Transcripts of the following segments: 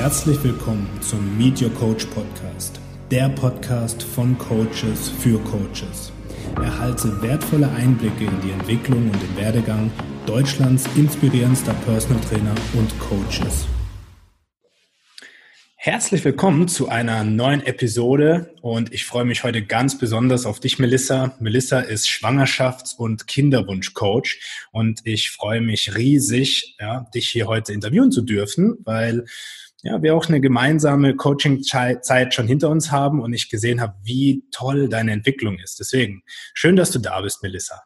Herzlich willkommen zum Meet Your Coach Podcast, der Podcast von Coaches für Coaches. Erhalte wertvolle Einblicke in die Entwicklung und den Werdegang Deutschlands inspirierendster Personal Trainer und Coaches. Herzlich willkommen zu einer neuen Episode und ich freue mich heute ganz besonders auf dich, Melissa. Melissa ist Schwangerschafts- und Kinderwunschcoach und ich freue mich riesig, ja, dich hier heute interviewen zu dürfen, weil ja, wir auch eine gemeinsame Coaching-Zeit schon hinter uns haben und ich gesehen habe, wie toll deine Entwicklung ist. Deswegen schön, dass du da bist, Melissa.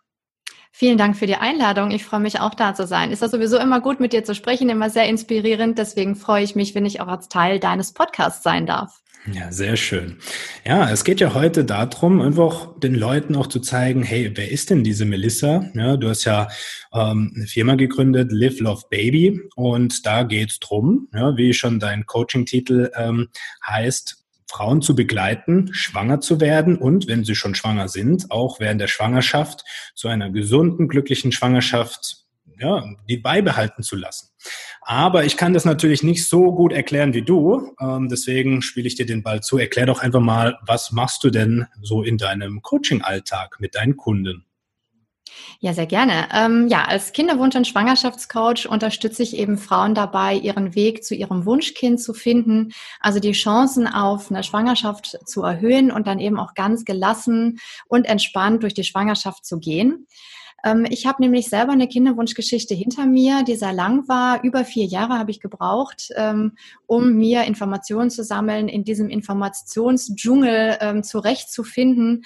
Vielen Dank für die Einladung. Ich freue mich auch da zu sein. Ist das sowieso immer gut, mit dir zu sprechen, immer sehr inspirierend. Deswegen freue ich mich, wenn ich auch als Teil deines Podcasts sein darf. Ja, sehr schön. Ja, es geht ja heute darum, einfach den Leuten auch zu zeigen, hey, wer ist denn diese Melissa? Ja, du hast ja ähm, eine Firma gegründet, Live Love Baby, und da geht's drum, ja, wie schon dein Coaching-Titel ähm, heißt, Frauen zu begleiten, schwanger zu werden und, wenn sie schon schwanger sind, auch während der Schwangerschaft zu einer gesunden, glücklichen Schwangerschaft ja, die beibehalten zu lassen. Aber ich kann das natürlich nicht so gut erklären wie du. Ähm, deswegen spiele ich dir den Ball zu. Erklär doch einfach mal, was machst du denn so in deinem Coaching-Alltag mit deinen Kunden? Ja, sehr gerne. Ähm, ja, als Kinderwunsch- und Schwangerschaftscoach unterstütze ich eben Frauen dabei, ihren Weg zu ihrem Wunschkind zu finden, also die Chancen auf eine Schwangerschaft zu erhöhen und dann eben auch ganz gelassen und entspannt durch die Schwangerschaft zu gehen. Ähm, ich habe nämlich selber eine Kinderwunschgeschichte hinter mir, die sehr lang war. Über vier Jahre habe ich gebraucht, ähm, um mir Informationen zu sammeln, in diesem Informationsdschungel ähm, zurechtzufinden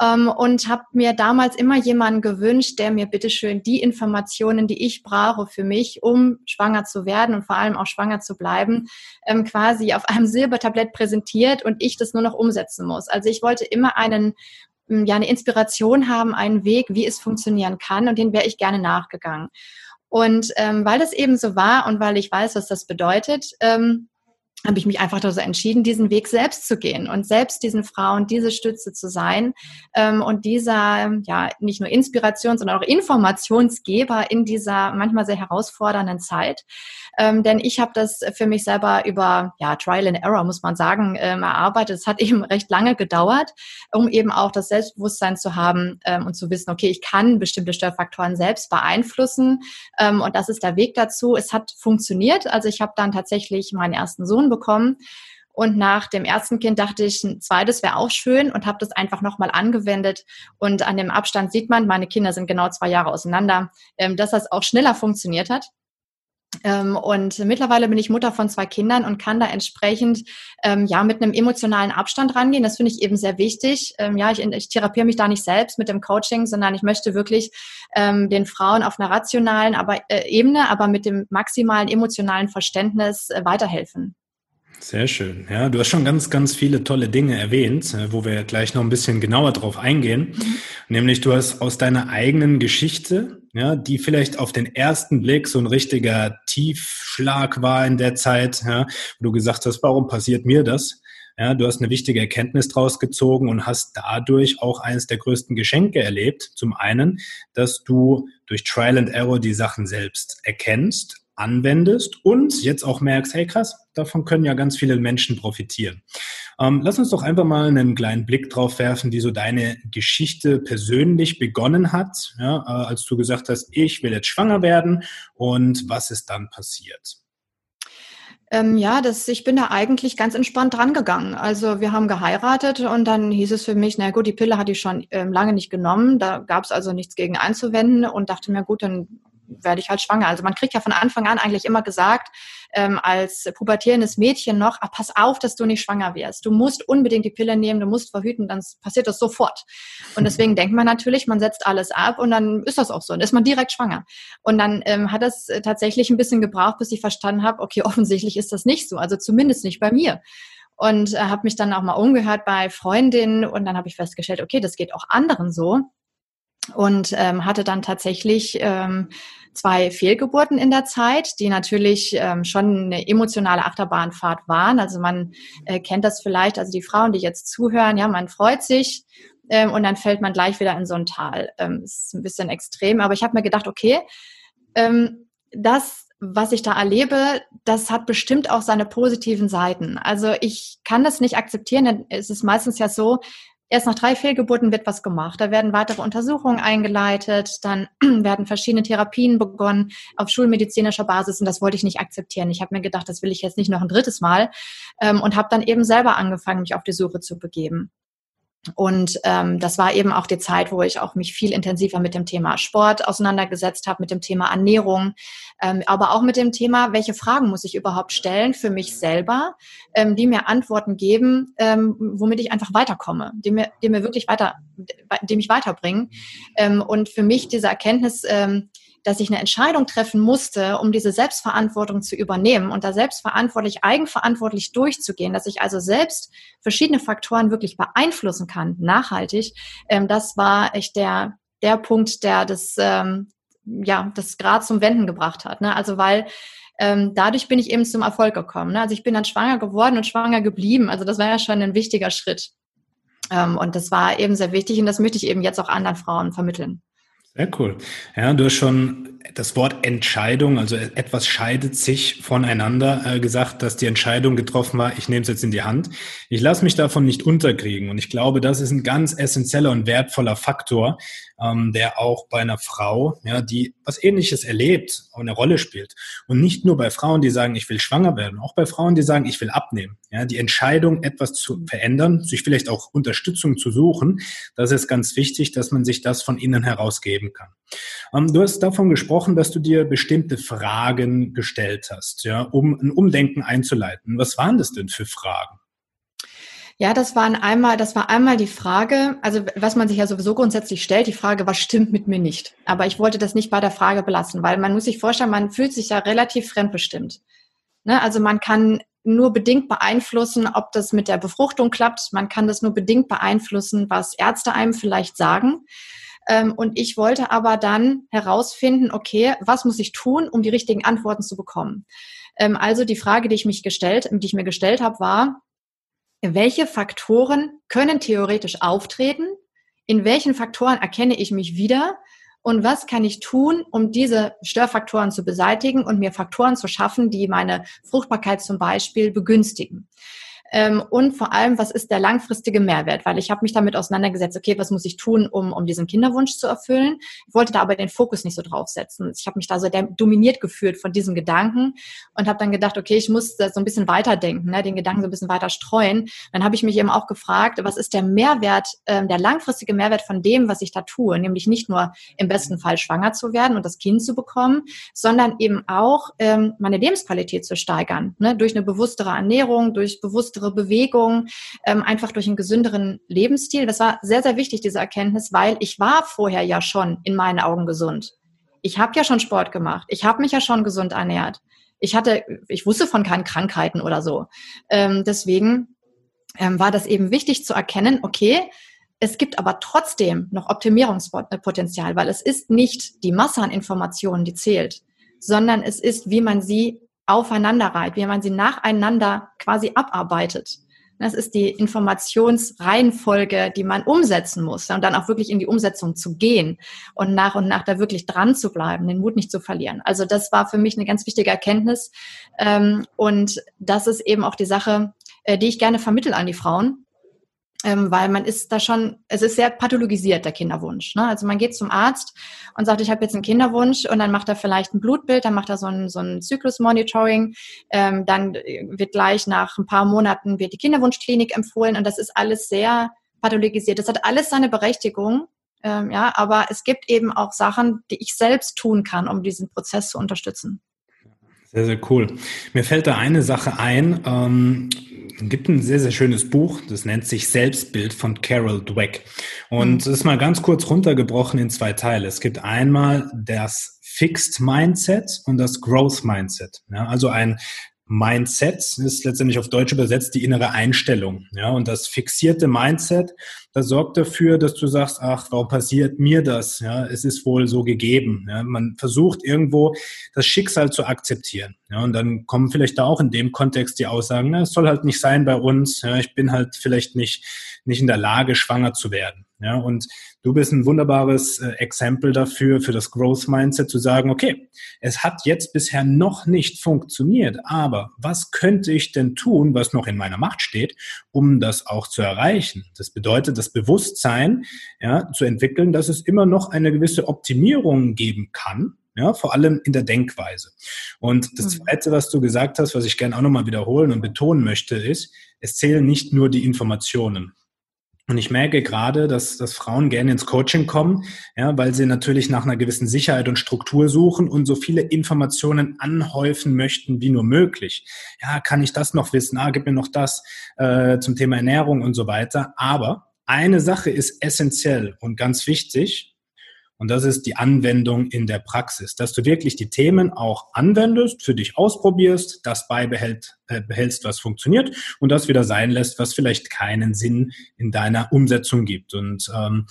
und habe mir damals immer jemanden gewünscht, der mir bitteschön die Informationen, die ich brauche für mich, um schwanger zu werden und vor allem auch schwanger zu bleiben, quasi auf einem Silbertablett präsentiert und ich das nur noch umsetzen muss. Also ich wollte immer einen ja eine Inspiration haben, einen Weg, wie es funktionieren kann und den wäre ich gerne nachgegangen. Und ähm, weil das eben so war und weil ich weiß, was das bedeutet, ähm, habe ich mich einfach dazu entschieden, diesen Weg selbst zu gehen und selbst diesen Frauen diese Stütze zu sein ähm, und dieser, ja, nicht nur Inspiration, sondern auch Informationsgeber in dieser manchmal sehr herausfordernden Zeit. Ähm, denn ich habe das für mich selber über ja, Trial and Error, muss man sagen, ähm, erarbeitet. Es hat eben recht lange gedauert, um eben auch das Selbstbewusstsein zu haben ähm, und zu wissen, okay, ich kann bestimmte Störfaktoren selbst beeinflussen ähm, und das ist der Weg dazu. Es hat funktioniert. Also ich habe dann tatsächlich meinen ersten Sohn bekommen. Und nach dem ersten Kind dachte ich, ein zweites wäre auch schön und habe das einfach nochmal angewendet. Und an dem Abstand sieht man, meine Kinder sind genau zwei Jahre auseinander, ähm, dass das auch schneller funktioniert hat. Ähm, und mittlerweile bin ich Mutter von zwei Kindern und kann da entsprechend ähm, ja mit einem emotionalen Abstand rangehen. Das finde ich eben sehr wichtig. Ja, ich, ich therapiere mich da nicht selbst mit dem Coaching, sondern ich möchte wirklich den Frauen auf einer rationalen aber, äh, Ebene, aber mit dem maximalen emotionalen Verständnis äh, weiterhelfen. Sehr schön. Ja, du hast schon ganz, ganz viele tolle Dinge erwähnt, äh, wo wir gleich noch ein bisschen genauer drauf eingehen. Mhm. Nämlich du hast aus deiner eigenen Geschichte, ja, die vielleicht auf den ersten Blick so ein richtiger Tiefschlag war in der Zeit, ja, wo du gesagt hast, warum passiert mir das? Ja, du hast eine wichtige Erkenntnis draus gezogen und hast dadurch auch eines der größten Geschenke erlebt. Zum einen, dass du durch Trial and Error die Sachen selbst erkennst, anwendest und jetzt auch merkst, hey krass, davon können ja ganz viele Menschen profitieren. Ähm, lass uns doch einfach mal einen kleinen Blick drauf werfen, wie so deine Geschichte persönlich begonnen hat, ja, äh, als du gesagt hast, ich will jetzt schwanger werden und was ist dann passiert? Ähm, ja, das, ich bin da eigentlich ganz entspannt dran gegangen. Also wir haben geheiratet und dann hieß es für mich, na gut, die Pille hatte ich schon ähm, lange nicht genommen, da gab es also nichts gegen einzuwenden und dachte mir, gut, dann werde ich halt schwanger. Also man kriegt ja von Anfang an eigentlich immer gesagt, ähm, als pubertierendes Mädchen noch, ah, pass auf, dass du nicht schwanger wirst. Du musst unbedingt die Pille nehmen, du musst verhüten, dann passiert das sofort. Und deswegen denkt man natürlich, man setzt alles ab und dann ist das auch so. Dann ist man direkt schwanger. Und dann ähm, hat das tatsächlich ein bisschen gebraucht, bis ich verstanden habe, okay, offensichtlich ist das nicht so. Also zumindest nicht bei mir und äh, habe mich dann auch mal umgehört bei Freundinnen und dann habe ich festgestellt, okay, das geht auch anderen so und ähm, hatte dann tatsächlich ähm, zwei Fehlgeburten in der Zeit, die natürlich ähm, schon eine emotionale Achterbahnfahrt waren. Also man äh, kennt das vielleicht, also die Frauen, die jetzt zuhören, ja, man freut sich ähm, und dann fällt man gleich wieder in so ein Tal. Ähm, ist ein bisschen extrem, aber ich habe mir gedacht, okay, ähm, das was ich da erlebe, das hat bestimmt auch seine positiven Seiten. Also ich kann das nicht akzeptieren, denn es ist meistens ja so, erst nach drei Fehlgeburten wird was gemacht. Da werden weitere Untersuchungen eingeleitet, dann werden verschiedene Therapien begonnen auf schulmedizinischer Basis und das wollte ich nicht akzeptieren. Ich habe mir gedacht, das will ich jetzt nicht noch ein drittes Mal ähm, und habe dann eben selber angefangen, mich auf die Suche zu begeben. Und ähm, das war eben auch die Zeit, wo ich auch mich viel intensiver mit dem Thema Sport auseinandergesetzt habe, mit dem Thema Ernährung, ähm, aber auch mit dem Thema, welche Fragen muss ich überhaupt stellen für mich selber, ähm, die mir Antworten geben, ähm, womit ich einfach weiterkomme, die mir, die mir wirklich weiter, die mich weiterbringen. Ähm, und für mich diese Erkenntnis, ähm, dass ich eine Entscheidung treffen musste, um diese Selbstverantwortung zu übernehmen und da selbstverantwortlich, eigenverantwortlich durchzugehen, dass ich also selbst verschiedene Faktoren wirklich beeinflussen kann, nachhaltig, ähm, das war echt der, der Punkt, der das, ähm, ja, das Grad zum Wenden gebracht hat. Ne? Also weil ähm, dadurch bin ich eben zum Erfolg gekommen. Ne? Also ich bin dann schwanger geworden und schwanger geblieben. Also das war ja schon ein wichtiger Schritt. Ähm, und das war eben sehr wichtig und das möchte ich eben jetzt auch anderen Frauen vermitteln. Sehr cool. Ja, du hast schon das Wort Entscheidung, also etwas scheidet sich voneinander, äh, gesagt, dass die Entscheidung getroffen war, ich nehme es jetzt in die Hand. Ich lasse mich davon nicht unterkriegen und ich glaube, das ist ein ganz essentieller und wertvoller Faktor, ähm, der auch bei einer Frau, ja, die was Ähnliches erlebt, eine Rolle spielt. Und nicht nur bei Frauen, die sagen, ich will schwanger werden, auch bei Frauen, die sagen, ich will abnehmen. Ja, die Entscheidung, etwas zu verändern, sich vielleicht auch Unterstützung zu suchen, das ist ganz wichtig, dass man sich das von innen herausgeben kann. Ähm, du hast davon gesprochen, dass du dir bestimmte Fragen gestellt hast, ja, um ein Umdenken einzuleiten. Was waren das denn für Fragen? Ja, das waren einmal, das war einmal die Frage, also was man sich ja sowieso grundsätzlich stellt, die Frage, was stimmt mit mir nicht? Aber ich wollte das nicht bei der Frage belassen, weil man muss sich vorstellen, man fühlt sich ja relativ fremdbestimmt. Ne? Also man kann nur bedingt beeinflussen, ob das mit der Befruchtung klappt. Man kann das nur bedingt beeinflussen, was Ärzte einem vielleicht sagen. Ähm, und ich wollte aber dann herausfinden, okay, was muss ich tun, um die richtigen Antworten zu bekommen? Ähm, also die Frage, die ich mich gestellt, die ich mir gestellt habe, war, welche Faktoren können theoretisch auftreten? In welchen Faktoren erkenne ich mich wieder? Und was kann ich tun, um diese Störfaktoren zu beseitigen und mir Faktoren zu schaffen, die meine Fruchtbarkeit zum Beispiel begünstigen? Ähm, und vor allem, was ist der langfristige Mehrwert? Weil ich habe mich damit auseinandergesetzt, okay, was muss ich tun, um, um diesen Kinderwunsch zu erfüllen? Ich wollte da aber den Fokus nicht so draufsetzen. Ich habe mich da so dominiert gefühlt von diesem Gedanken und habe dann gedacht, okay, ich muss da so ein bisschen weiterdenken, ne, den Gedanken so ein bisschen weiter streuen. Dann habe ich mich eben auch gefragt, was ist der Mehrwert, ähm, der langfristige Mehrwert von dem, was ich da tue? Nämlich nicht nur im besten Fall schwanger zu werden und das Kind zu bekommen, sondern eben auch ähm, meine Lebensqualität zu steigern, ne, durch eine bewusstere Ernährung, durch bewusstere bessere Bewegung, ähm, einfach durch einen gesünderen Lebensstil. Das war sehr, sehr wichtig, diese Erkenntnis, weil ich war vorher ja schon in meinen Augen gesund. Ich habe ja schon Sport gemacht. Ich habe mich ja schon gesund ernährt. Ich hatte, ich wusste von keinen Krankheiten oder so. Ähm, deswegen ähm, war das eben wichtig zu erkennen, okay, es gibt aber trotzdem noch Optimierungspotenzial, weil es ist nicht die Masse an Informationen, die zählt, sondern es ist, wie man sie aufeinander reiht, wie man sie nacheinander quasi abarbeitet. Das ist die Informationsreihenfolge, die man umsetzen muss und dann auch wirklich in die Umsetzung zu gehen und nach und nach da wirklich dran zu bleiben, den Mut nicht zu verlieren. Also das war für mich eine ganz wichtige Erkenntnis ähm, und das ist eben auch die Sache, äh, die ich gerne vermittel an die Frauen, ähm, weil man ist da schon, es ist sehr pathologisiert, der Kinderwunsch. Ne? Also man geht zum Arzt und sagt, ich habe jetzt einen Kinderwunsch und dann macht er vielleicht ein Blutbild, dann macht er so ein, so ein Zyklusmonitoring, ähm, dann wird gleich nach ein paar Monaten wird die Kinderwunschklinik empfohlen und das ist alles sehr pathologisiert. Das hat alles seine Berechtigung, ähm, ja, aber es gibt eben auch Sachen, die ich selbst tun kann, um diesen Prozess zu unterstützen. Sehr, sehr cool. Mir fällt da eine Sache ein. Ähm, gibt ein sehr, sehr schönes Buch, das nennt sich Selbstbild von Carol Dweck. Und es mhm. ist mal ganz kurz runtergebrochen in zwei Teile. Es gibt einmal das Fixed Mindset und das Growth Mindset. Ja, also ein Mindset ist letztendlich auf Deutsch übersetzt die innere Einstellung. Ja, und das fixierte Mindset, das sorgt dafür, dass du sagst, ach, warum passiert mir das? Ja, es ist wohl so gegeben. Ja, man versucht irgendwo das Schicksal zu akzeptieren. Ja, und dann kommen vielleicht da auch in dem Kontext die Aussagen, na, es soll halt nicht sein bei uns. Ja, ich bin halt vielleicht nicht, nicht in der Lage, schwanger zu werden. Ja, und du bist ein wunderbares äh, Exempel dafür, für das Growth Mindset zu sagen, okay, es hat jetzt bisher noch nicht funktioniert, aber was könnte ich denn tun, was noch in meiner Macht steht, um das auch zu erreichen? Das bedeutet, das Bewusstsein, ja, zu entwickeln, dass es immer noch eine gewisse Optimierung geben kann, ja, vor allem in der Denkweise. Und das mhm. Zweite, was du gesagt hast, was ich gerne auch nochmal wiederholen und betonen möchte, ist, es zählen nicht nur die Informationen. Und ich merke gerade, dass, dass Frauen gerne ins Coaching kommen, ja, weil sie natürlich nach einer gewissen Sicherheit und Struktur suchen und so viele Informationen anhäufen möchten wie nur möglich. Ja, kann ich das noch wissen? Ah, gib mir noch das äh, zum Thema Ernährung und so weiter. Aber eine Sache ist essentiell und ganz wichtig, und das ist die Anwendung in der Praxis, dass du wirklich die Themen auch anwendest, für dich ausprobierst, das beibehältst, äh, behältst, was funktioniert und das wieder sein lässt, was vielleicht keinen Sinn in deiner Umsetzung gibt. Und ähm,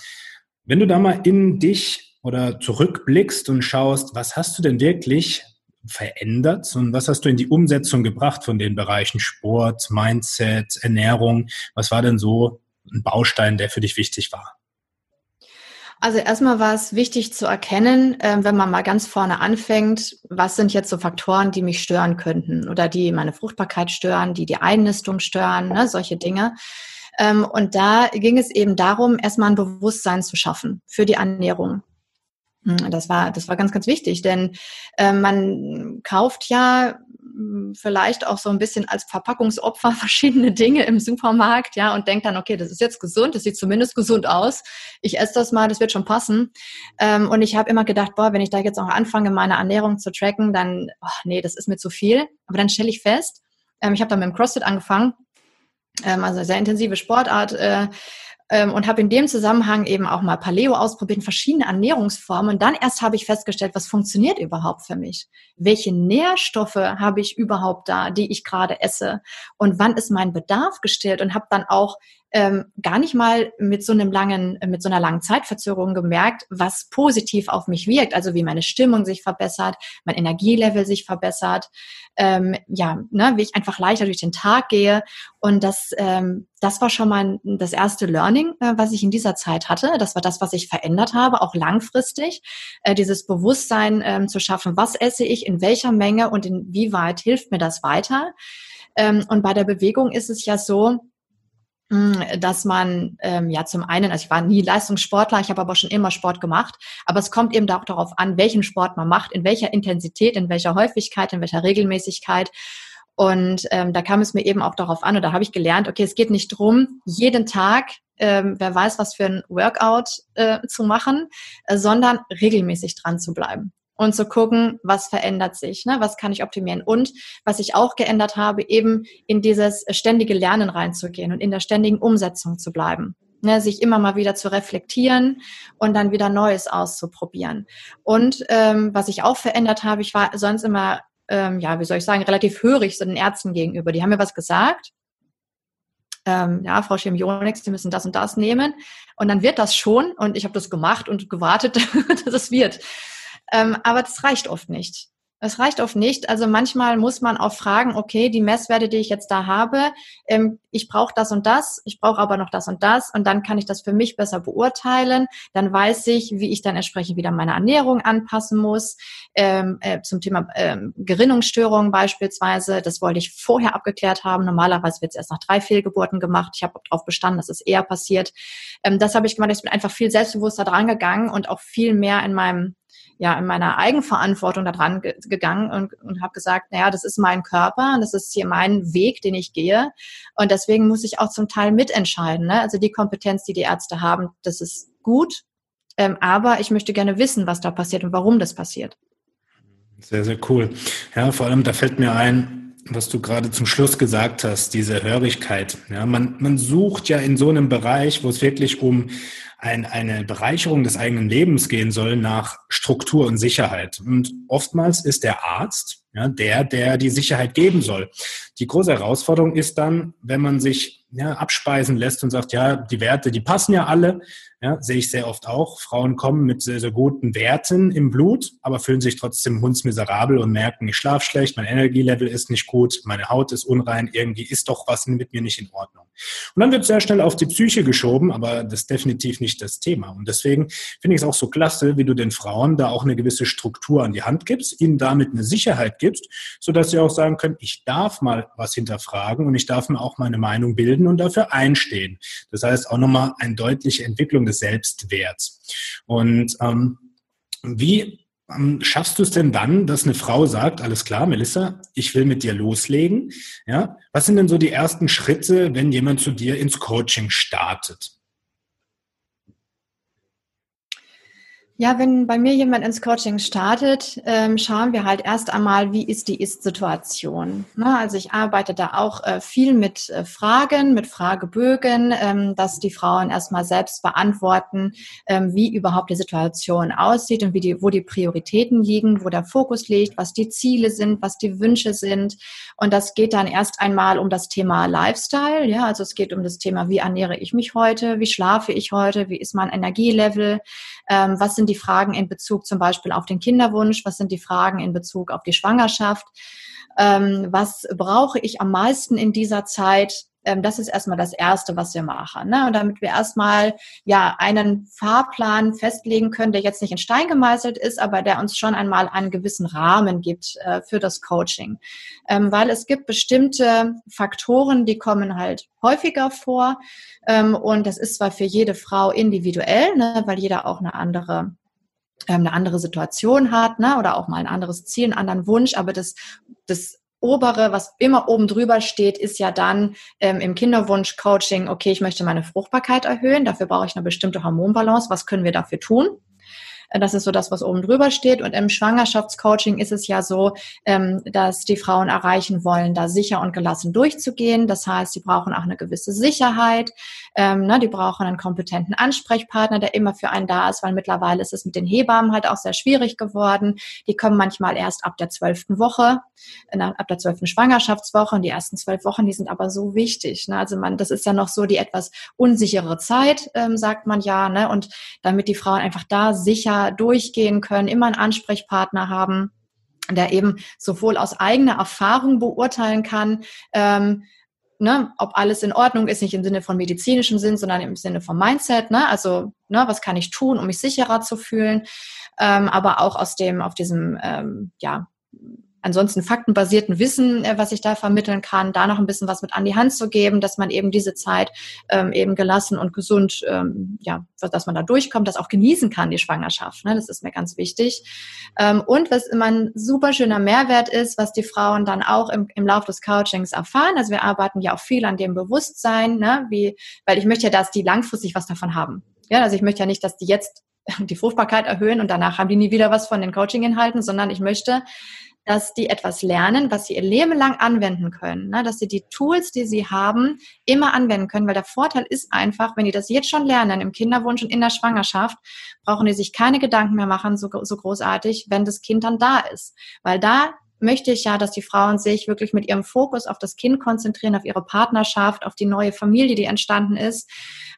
wenn du da mal in dich oder zurückblickst und schaust, was hast du denn wirklich verändert und was hast du in die Umsetzung gebracht von den Bereichen Sport, Mindset, Ernährung? Was war denn so ein Baustein, der für dich wichtig war? Also erstmal war es wichtig zu erkennen, äh, wenn man mal ganz vorne anfängt, was sind jetzt so Faktoren, die mich stören könnten oder die meine Fruchtbarkeit stören, die die Einnistung stören, ne, solche Dinge. Ähm, und da ging es eben darum, erstmal ein Bewusstsein zu schaffen für die Ernährung. Hm, das war, das war ganz, ganz wichtig, denn äh, man kauft ja vielleicht auch so ein bisschen als Verpackungsopfer verschiedene Dinge im Supermarkt, ja, und denkt dann, okay, das ist jetzt gesund, das sieht zumindest gesund aus. Ich esse das mal, das wird schon passen. Ähm, und ich habe immer gedacht, boah, wenn ich da jetzt auch anfange, meine Ernährung zu tracken, dann, oh, nee, das ist mir zu viel. Aber dann stelle ich fest, ähm, ich habe dann mit dem CrossFit angefangen, ähm, also sehr intensive Sportart, äh, ähm, und habe in dem Zusammenhang eben auch mal Paleo ausprobiert, verschiedene Ernährungsformen. Und dann erst habe ich festgestellt, was funktioniert überhaupt für mich? Welche Nährstoffe habe ich überhaupt da, die ich gerade esse? Und wann ist mein Bedarf gestillt? Und habe dann auch ähm, gar nicht mal mit so einem langen, mit so einer langen Zeitverzögerung gemerkt, was positiv auf mich wirkt. Also wie meine Stimmung sich verbessert, mein Energielevel sich verbessert, ähm, ja, ne, wie ich einfach leichter durch den Tag gehe. Und das, ähm, das war schon mal das erste Learning, äh, was ich in dieser Zeit hatte. Das war das, was ich verändert habe, auch langfristig. Äh, dieses Bewusstsein ähm, zu schaffen, was esse ich, in welcher Menge und inwieweit hilft mir das weiter. Ähm, und bei der Bewegung ist es ja so, dass man ähm, ja zum einen, also ich war nie Leistungssportler, ich habe aber schon immer Sport gemacht, aber es kommt eben auch darauf an, welchen Sport man macht, in welcher Intensität, in welcher Häufigkeit, in welcher Regelmäßigkeit. Und ähm, da kam es mir eben auch darauf an, und da habe ich gelernt, okay, es geht nicht drum, jeden Tag, ähm, wer weiß, was für ein Workout äh, zu machen, äh, sondern regelmäßig dran zu bleiben und zu gucken, was verändert sich, ne? was kann ich optimieren. Und was ich auch geändert habe, eben in dieses ständige Lernen reinzugehen und in der ständigen Umsetzung zu bleiben. Ne, sich immer mal wieder zu reflektieren und dann wieder Neues auszuprobieren. Und ähm, was ich auch verändert habe, ich war sonst immer, ähm, ja, wie soll ich sagen, relativ hörig so den Ärzten gegenüber. Die haben mir was gesagt. Ähm, ja, Frau Chemionix, Sie müssen das und das nehmen. Und dann wird das schon. Und ich habe das gemacht und gewartet, dass es wird. Ähm, aber das reicht oft nicht. Es reicht oft nicht. Also manchmal muss man auch fragen, okay, die Messwerte, die ich jetzt da habe, ähm, ich brauche das und das, ich brauche aber noch das und das und dann kann ich das für mich besser beurteilen. Dann weiß ich, wie ich dann entsprechend wieder meine Ernährung anpassen muss. Ähm, äh, zum Thema ähm, Gerinnungsstörungen beispielsweise, das wollte ich vorher abgeklärt haben. Normalerweise wird es erst nach drei Fehlgeburten gemacht. Ich habe darauf bestanden, dass es eher passiert. Ähm, das habe ich gemacht. Ich bin einfach viel selbstbewusster dran gegangen und auch viel mehr in meinem ja in meiner Eigenverantwortung da dran ge gegangen und, und habe gesagt, naja, das ist mein Körper, das ist hier mein Weg, den ich gehe. Und deswegen muss ich auch zum Teil mitentscheiden. Ne? Also die Kompetenz, die die Ärzte haben, das ist gut. Ähm, aber ich möchte gerne wissen, was da passiert und warum das passiert. Sehr, sehr cool. Ja, vor allem, da fällt mir ein, was du gerade zum Schluss gesagt hast, diese Hörigkeit. Ja, man, man sucht ja in so einem Bereich, wo es wirklich um ein, eine Bereicherung des eigenen Lebens gehen soll nach Struktur und Sicherheit. Und oftmals ist der Arzt ja, der, der die Sicherheit geben soll. Die große Herausforderung ist dann, wenn man sich ja, abspeisen lässt und sagt, ja, die Werte, die passen ja alle, ja, sehe ich sehr oft auch. Frauen kommen mit sehr, sehr guten Werten im Blut, aber fühlen sich trotzdem hundsmiserabel und merken, ich schlafe schlecht, mein Energielevel ist nicht gut, meine Haut ist unrein, irgendwie ist doch was mit mir nicht in Ordnung. Und dann wird sehr schnell auf die Psyche geschoben, aber das ist definitiv nicht das Thema. Und deswegen finde ich es auch so klasse, wie du den Frauen da auch eine gewisse Struktur an die Hand gibst, ihnen damit eine Sicherheit gibst, sodass sie auch sagen können, ich darf mal was hinterfragen und ich darf mir auch meine Meinung bilden und dafür einstehen. Das heißt auch nochmal eine deutliche Entwicklung des Selbstwerts. Und ähm, wie schaffst du es denn dann, dass eine Frau sagt, alles klar, Melissa, ich will mit dir loslegen? Ja, was sind denn so die ersten Schritte, wenn jemand zu dir ins Coaching startet? Ja, wenn bei mir jemand ins Coaching startet, ähm, schauen wir halt erst einmal, wie ist die Ist-Situation. Ne? Also ich arbeite da auch äh, viel mit äh, Fragen, mit Fragebögen, ähm, dass die Frauen erstmal selbst beantworten, ähm, wie überhaupt die Situation aussieht und wie die, wo die Prioritäten liegen, wo der Fokus liegt, was die Ziele sind, was die Wünsche sind. Und das geht dann erst einmal um das Thema Lifestyle. Ja, also es geht um das Thema, wie ernähre ich mich heute, wie schlafe ich heute, wie ist mein Energielevel, ähm, was sind die Fragen in Bezug zum Beispiel auf den Kinderwunsch? Was sind die Fragen in Bezug auf die Schwangerschaft? Ähm, was brauche ich am meisten in dieser Zeit? Ähm, das ist erstmal das Erste, was wir machen. Ne? Und damit wir erstmal ja einen Fahrplan festlegen können, der jetzt nicht in Stein gemeißelt ist, aber der uns schon einmal einen gewissen Rahmen gibt äh, für das Coaching. Ähm, weil es gibt bestimmte Faktoren, die kommen halt häufiger vor. Ähm, und das ist zwar für jede Frau individuell, ne? weil jeder auch eine andere eine andere Situation hat, ne, oder auch mal ein anderes Ziel, einen anderen Wunsch, aber das, das obere, was immer oben drüber steht, ist ja dann ähm, im Kinderwunsch-Coaching, okay, ich möchte meine Fruchtbarkeit erhöhen, dafür brauche ich eine bestimmte Hormonbalance, was können wir dafür tun? Das ist so das, was oben drüber steht. Und im Schwangerschaftscoaching ist es ja so, ähm, dass die Frauen erreichen wollen, da sicher und gelassen durchzugehen. Das heißt, sie brauchen auch eine gewisse Sicherheit. Ähm, ne, die brauchen einen kompetenten Ansprechpartner, der immer für einen da ist, weil mittlerweile ist es mit den Hebammen halt auch sehr schwierig geworden. Die kommen manchmal erst ab der zwölften Woche, ab der zwölften Schwangerschaftswoche. Und die ersten zwölf Wochen, die sind aber so wichtig. Ne? Also man, das ist ja noch so die etwas unsichere Zeit, ähm, sagt man ja. Ne? Und damit die Frauen einfach da sicher durchgehen können, immer einen Ansprechpartner haben, der eben sowohl aus eigener Erfahrung beurteilen kann, ähm, ne, ob alles in Ordnung ist, nicht im Sinne von medizinischem Sinn, sondern im Sinne vom Mindset. Ne? Also, ne, was kann ich tun, um mich sicherer zu fühlen? Ähm, aber auch aus dem, auf diesem, ähm, ja, ansonsten faktenbasierten Wissen, äh, was ich da vermitteln kann, da noch ein bisschen was mit an die Hand zu geben, dass man eben diese Zeit ähm, eben gelassen und gesund, ähm, ja, dass man da durchkommt, das auch genießen kann, die Schwangerschaft. Ne? Das ist mir ganz wichtig. Ähm, und was immer ein super schöner Mehrwert ist, was die Frauen dann auch im, im Laufe des Coachings erfahren. Also wir arbeiten ja auch viel an dem Bewusstsein, ne? wie, weil ich möchte ja, dass die langfristig was davon haben. Ja, also ich möchte ja nicht, dass die jetzt die Fruchtbarkeit erhöhen und danach haben die nie wieder was von den Coaching-Inhalten, sondern ich möchte, dass die etwas lernen, was sie ihr Leben lang anwenden können, ne? dass sie die Tools, die sie haben, immer anwenden können, weil der Vorteil ist einfach, wenn die das jetzt schon lernen, im Kinderwunsch und in der Schwangerschaft, brauchen die sich keine Gedanken mehr machen, so, so großartig, wenn das Kind dann da ist, weil da möchte ich ja, dass die Frauen sich wirklich mit ihrem Fokus auf das Kind konzentrieren, auf ihre Partnerschaft, auf die neue Familie, die entstanden ist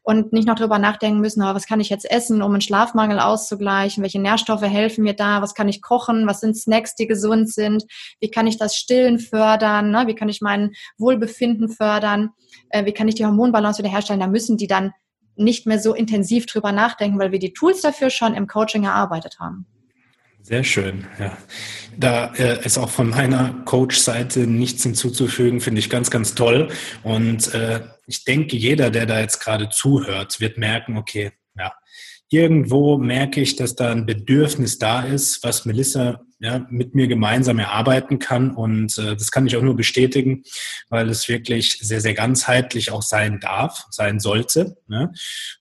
und nicht noch darüber nachdenken müssen, oh, was kann ich jetzt essen, um einen Schlafmangel auszugleichen, welche Nährstoffe helfen mir da, was kann ich kochen, was sind Snacks, die gesund sind, wie kann ich das Stillen fördern, ne? wie kann ich mein Wohlbefinden fördern, äh, wie kann ich die Hormonbalance wiederherstellen, da müssen die dann nicht mehr so intensiv drüber nachdenken, weil wir die Tools dafür schon im Coaching erarbeitet haben. Sehr schön, ja. Da äh, ist auch von meiner Coach-Seite nichts hinzuzufügen, finde ich ganz, ganz toll. Und äh, ich denke, jeder, der da jetzt gerade zuhört, wird merken, okay, irgendwo merke ich, dass da ein Bedürfnis da ist, was Melissa ja, mit mir gemeinsam erarbeiten kann. Und äh, das kann ich auch nur bestätigen, weil es wirklich sehr, sehr ganzheitlich auch sein darf, sein sollte. Ne?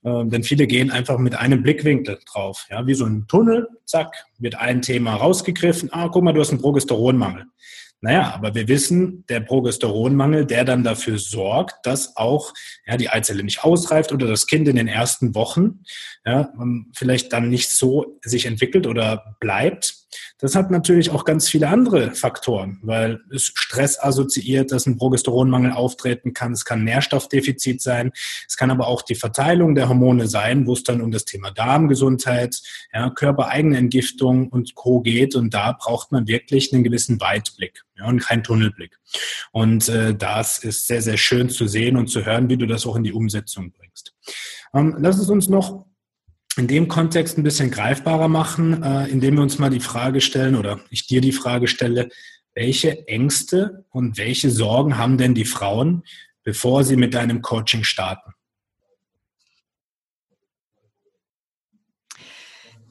Äh, denn viele gehen einfach mit einem Blickwinkel drauf. Ja? Wie so ein Tunnel, zack, wird ein Thema rausgegriffen. Ah, guck mal, du hast einen Progesteronmangel. Naja, aber wir wissen, der Progesteronmangel, der dann dafür sorgt, dass auch ja, die Eizelle nicht ausreift oder das Kind in den ersten Wochen ja, vielleicht dann nicht so sich entwickelt oder bleibt, Das hat natürlich auch ganz viele andere Faktoren, weil es Stress assoziiert, dass ein Progesteronmangel auftreten kann. Es kann Nährstoffdefizit sein. Es kann aber auch die Verteilung der Hormone sein, wo es dann um das Thema Darmgesundheit, ja, körpereigene Entgiftung und Co. geht. Und da braucht man wirklich einen gewissen Weitblick ja, und keinen Tunnelblick. Und äh, das ist sehr, sehr schön zu sehen und zu hören, wie du das auch in die Umsetzung bringst. Ähm, lass es uns noch in dem Kontext ein bisschen greifbarer machen, äh, indem wir uns mal die Frage stellen oder ich dir die Frage stelle, welche Ängste und welche Sorgen haben denn die Frauen, bevor sie mit deinem Coaching starten?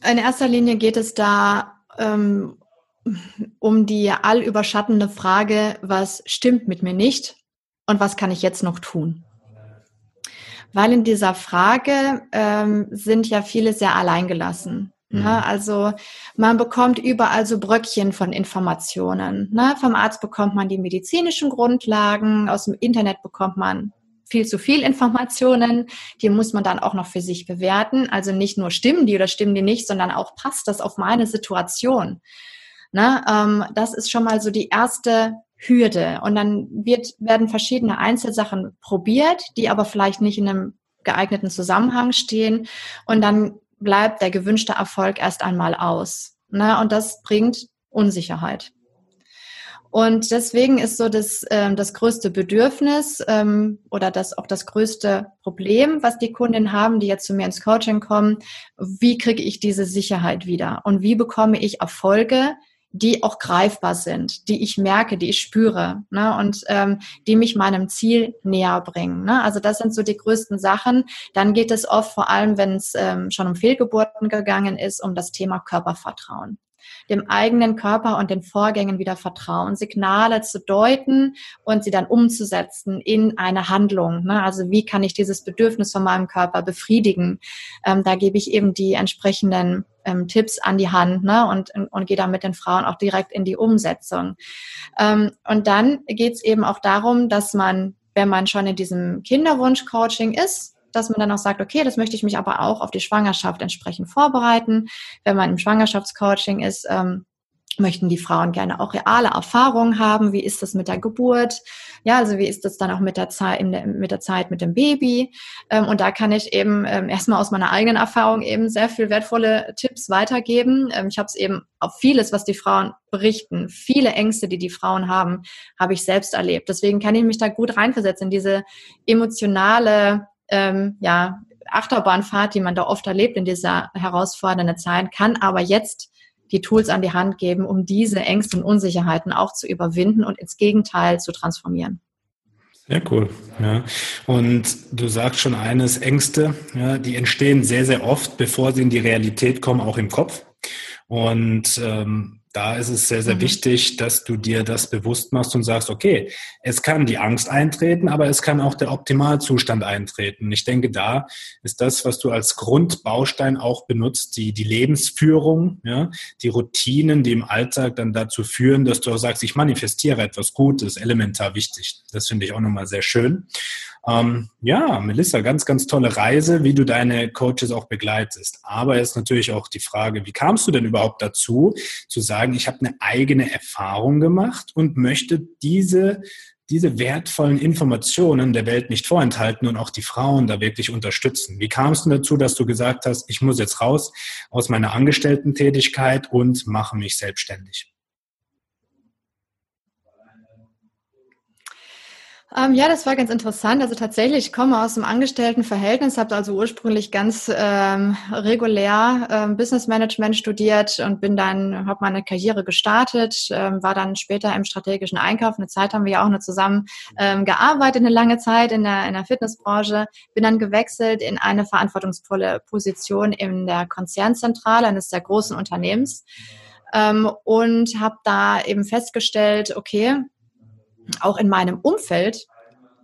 In erster Linie geht es da ähm, um die allüberschattende Frage, was stimmt mit mir nicht und was kann ich jetzt noch tun? Weil in dieser Frage ähm, sind ja viele sehr alleingelassen. Ne? Mhm. Ne? Also man bekommt überall so Bröckchen von Informationen. Ne? Vom Arzt bekommt man die medizinischen Grundlagen, aus dem Internet bekommt man viel zu viel Informationen, die muss man dann auch noch für sich bewerten. Also nicht nur stimmen die oder stimmen die nicht, sondern auch passt das auf meine Situation. Ne? Ähm, das ist schon mal so die erste Hürde. Und dann wird, werden verschiedene Einzelsachen probiert, die aber vielleicht nicht in einem geeigneten Zusammenhang stehen. Und dann bleibt der gewünschte Erfolg erst einmal aus. Ne? Und das bringt Unsicherheit. Und deswegen ist so das, ähm, das größte Bedürfnis ähm, oder das auch das größte Problem, was die Kundinnen haben, die jetzt zu mir ins Coaching kommen, wie kriege ich diese Sicherheit wieder und wie bekomme ich Erfolge, die auch greifbar sind, die ich merke, die ich spüre ne, und ähm, die mich meinem Ziel näher bringen. Ne? Also das sind so die größten Sachen. Dann geht es oft, vor allem wenn es ähm, schon um Fehlgeburten gegangen ist, um das Thema Körpervertrauen dem eigenen Körper und den Vorgängen wieder vertrauen, Signale zu deuten und sie dann umzusetzen in eine Handlung. Ne? Also wie kann ich dieses Bedürfnis von meinem Körper befriedigen? Ähm, da gebe ich eben die entsprechenden ähm, Tipps an die Hand ne? und, und, und gehe dann mit den Frauen auch direkt in die Umsetzung. Ähm, und dann geht es eben auch darum, dass man, wenn man schon in diesem Kinderwunsch-Coaching ist, dass man dann auch sagt, okay, das möchte ich mich aber auch auf die Schwangerschaft entsprechend vorbereiten. Wenn man im Schwangerschaftscoaching ist, ähm, möchten die Frauen gerne auch reale Erfahrungen haben. Wie ist das mit der Geburt? Ja, also wie ist das dann auch mit der Zeit, mit der Zeit mit dem Baby? Ähm, und da kann ich eben ähm, erstmal aus meiner eigenen Erfahrung eben sehr viel wertvolle Tipps weitergeben. Ähm, ich habe es eben auf vieles, was die Frauen berichten, viele Ängste, die die Frauen haben, habe ich selbst erlebt. Deswegen kann ich mich da gut reinversetzen in diese emotionale ähm, ja, Achterbahnfahrt, die man da oft erlebt in dieser herausfordernden Zeit, kann aber jetzt die Tools an die Hand geben, um diese Ängste und Unsicherheiten auch zu überwinden und ins Gegenteil zu transformieren. Sehr cool. Ja. Und du sagst schon eines, Ängste, ja, die entstehen sehr, sehr oft, bevor sie in die Realität kommen, auch im Kopf. Und ähm, da ist es sehr, sehr mhm. wichtig, dass du dir das bewusst machst und sagst, okay, es kann die Angst eintreten, aber es kann auch der Optimalzustand eintreten. Ich denke, da ist das, was du als Grundbaustein auch benutzt, die, die Lebensführung, ja, die Routinen, die im Alltag dann dazu führen, dass du auch sagst, ich manifestiere etwas Gutes, elementar wichtig. Das finde ich auch nochmal sehr schön. Ähm, ja, Melissa, ganz, ganz tolle Reise, wie du deine Coaches auch begleitest. Aber ist natürlich auch die Frage, wie kamst du denn überhaupt dazu, zu sagen, ich habe eine eigene Erfahrung gemacht und möchte diese diese wertvollen Informationen der Welt nicht vorenthalten und auch die Frauen da wirklich unterstützen. Wie kamst du dazu, dass du gesagt hast, ich muss jetzt raus aus meiner Angestellten-Tätigkeit und mache mich selbstständig? Ähm, ja, das war ganz interessant. Also tatsächlich, ich komme aus dem Angestelltenverhältnis, habe also ursprünglich ganz ähm, regulär ähm, Business Management studiert und bin dann, habe meine Karriere gestartet, ähm, war dann später im strategischen Einkauf. Eine Zeit haben wir ja auch nur zusammen ähm, gearbeitet, eine lange Zeit in der, in der Fitnessbranche. Bin dann gewechselt in eine verantwortungsvolle Position in der Konzernzentrale eines sehr großen Unternehmens ähm, und habe da eben festgestellt, okay, auch in meinem Umfeld,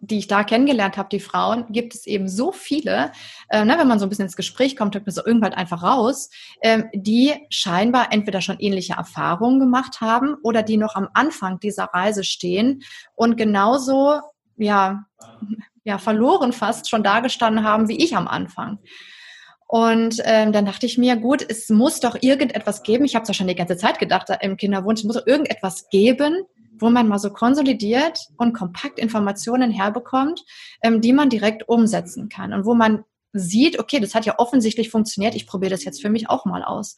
die ich da kennengelernt habe, die Frauen, gibt es eben so viele, äh, ne, wenn man so ein bisschen ins Gespräch kommt, hört man so irgendwann einfach raus, äh, die scheinbar entweder schon ähnliche Erfahrungen gemacht haben oder die noch am Anfang dieser Reise stehen und genauso, ja, ja, verloren fast schon dagestanden haben wie ich am Anfang. Und ähm, dann dachte ich mir, gut, es muss doch irgendetwas geben. Ich habe es ja schon die ganze Zeit gedacht im Kinderwunsch, es muss doch irgendetwas geben, wo man mal so konsolidiert und kompakt Informationen herbekommt, ähm, die man direkt umsetzen kann und wo man sieht, okay, das hat ja offensichtlich funktioniert, ich probiere das jetzt für mich auch mal aus.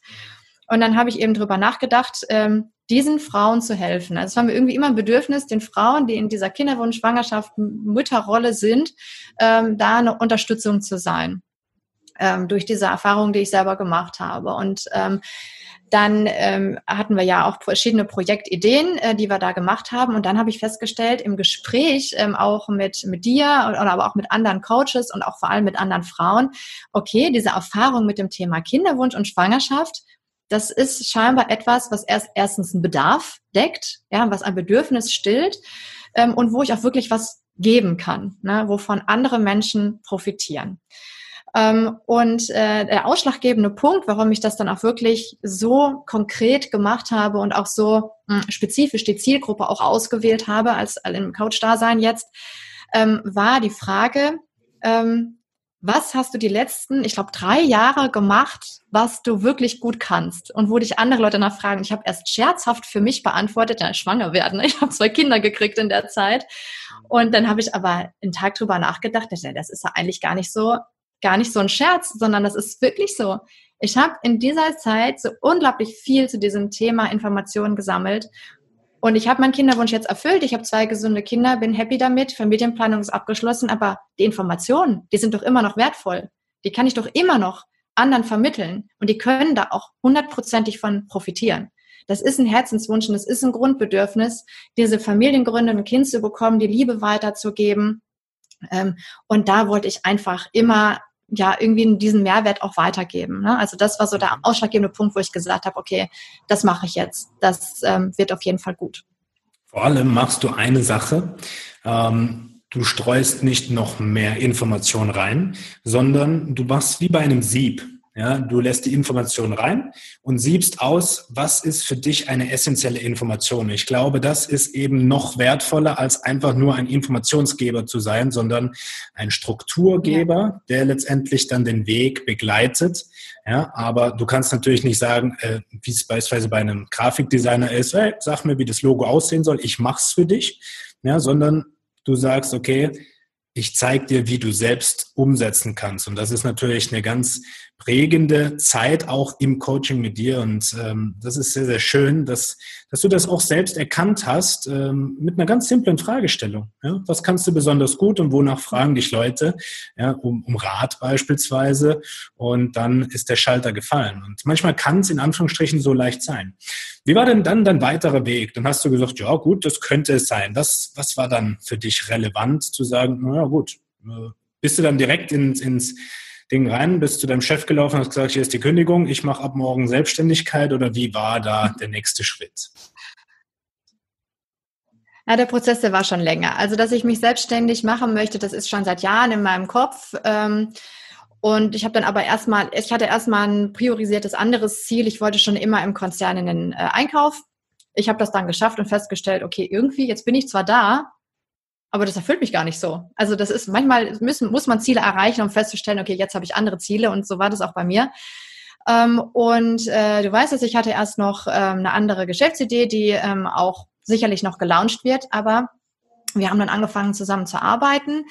Und dann habe ich eben drüber nachgedacht, ähm, diesen Frauen zu helfen. Also es war mir irgendwie immer ein Bedürfnis, den Frauen, die in dieser Kinderwunsch, Schwangerschaft, Mütterrolle sind, ähm, da eine Unterstützung zu sein. Ähm, durch diese Erfahrung, die ich selber gemacht habe. Und ähm, dann ähm, hatten wir ja auch verschiedene Projektideen, äh, die wir da gemacht haben. Und dann habe ich festgestellt, im Gespräch ähm, auch mit, mit dir oder aber auch mit anderen Coaches und auch vor allem mit anderen Frauen, okay, diese Erfahrung mit dem Thema Kinderwunsch und Schwangerschaft, das ist scheinbar etwas, was erst erstens einen Bedarf deckt, ja, was ein Bedürfnis stillt ähm, und wo ich auch wirklich was geben kann, ne, wovon andere Menschen profitieren. Ähm, und äh, der ausschlaggebende Punkt, warum ich das dann auch wirklich so konkret gemacht habe und auch so hm, spezifisch die Zielgruppe auch ausgewählt habe als im Coach-Dasein jetzt, ähm, war die Frage, ähm, was hast du die letzten, ich glaube, drei Jahre gemacht, was du wirklich gut kannst? Und wo dich andere Leute nachfragen. Ich habe erst scherzhaft für mich beantwortet, ja, schwanger werden. Ich habe zwei Kinder gekriegt in der Zeit. Und dann habe ich aber einen Tag drüber nachgedacht, das ist ja eigentlich gar nicht so gar nicht so ein Scherz, sondern das ist wirklich so. Ich habe in dieser Zeit so unglaublich viel zu diesem Thema Informationen gesammelt. Und ich habe meinen Kinderwunsch jetzt erfüllt. Ich habe zwei gesunde Kinder, bin happy damit. Familienplanung ist abgeschlossen. Aber die Informationen, die sind doch immer noch wertvoll. Die kann ich doch immer noch anderen vermitteln. Und die können da auch hundertprozentig von profitieren. Das ist ein Herzenswunsch und das ist ein Grundbedürfnis, diese Familiengründe, ein Kind zu bekommen, die Liebe weiterzugeben. Ähm, und da wollte ich einfach immer ja irgendwie diesen Mehrwert auch weitergeben. Ne? Also das war so der ausschlaggebende Punkt, wo ich gesagt habe, okay, das mache ich jetzt. Das ähm, wird auf jeden Fall gut. Vor allem machst du eine Sache. Ähm, du streust nicht noch mehr Informationen rein, sondern du machst wie bei einem Sieb. Ja, du lässt die Information rein und siebst aus, was ist für dich eine essentielle Information. Ich glaube, das ist eben noch wertvoller, als einfach nur ein Informationsgeber zu sein, sondern ein Strukturgeber, der letztendlich dann den Weg begleitet. Ja, aber du kannst natürlich nicht sagen, äh, wie es beispielsweise bei einem Grafikdesigner ist, hey, sag mir, wie das Logo aussehen soll, ich mach's für dich, ja, sondern du sagst, okay, ich zeige dir, wie du selbst umsetzen kannst. Und das ist natürlich eine ganz prägende Zeit auch im Coaching mit dir. Und ähm, das ist sehr, sehr schön, dass, dass du das auch selbst erkannt hast ähm, mit einer ganz simplen Fragestellung. Ja? Was kannst du besonders gut und wonach fragen dich Leute? Ja, um, um Rat beispielsweise. Und dann ist der Schalter gefallen. Und manchmal kann es in Anführungsstrichen so leicht sein. Wie war denn dann dein weiterer Weg? Dann hast du gesagt, ja gut, das könnte es sein. Was, was war dann für dich relevant zu sagen, naja gut, äh, bist du dann direkt ins, ins Ding rein, bist zu deinem Chef gelaufen und hast gesagt, hier ist die Kündigung, ich mache ab morgen Selbstständigkeit oder wie war da der nächste Schritt? Ja, der Prozess, der war schon länger. Also, dass ich mich selbstständig machen möchte, das ist schon seit Jahren in meinem Kopf. Ähm, und ich habe dann aber erstmal, ich hatte erstmal ein priorisiertes anderes Ziel. Ich wollte schon immer im Konzern in den äh, Einkauf. Ich habe das dann geschafft und festgestellt, okay, irgendwie, jetzt bin ich zwar da, aber das erfüllt mich gar nicht so. Also das ist manchmal müssen, muss man Ziele erreichen, um festzustellen, okay, jetzt habe ich andere Ziele und so war das auch bei mir. Ähm, und äh, du weißt dass ich hatte erst noch ähm, eine andere Geschäftsidee, die ähm, auch sicherlich noch gelauncht wird, aber wir haben dann angefangen zusammen zu arbeiten.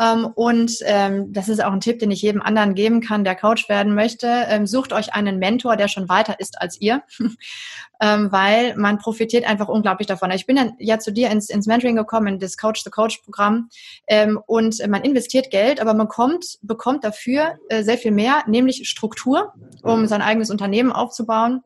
Ähm, und ähm, das ist auch ein Tipp, den ich jedem anderen geben kann, der Coach werden möchte. Ähm, sucht euch einen Mentor, der schon weiter ist als ihr, ähm, weil man profitiert einfach unglaublich davon. Ich bin dann ja zu dir ins, ins Mentoring gekommen, in das Coach the Coach Programm ähm, und man investiert Geld, aber man kommt, bekommt dafür äh, sehr viel mehr, nämlich Struktur, um sein eigenes Unternehmen aufzubauen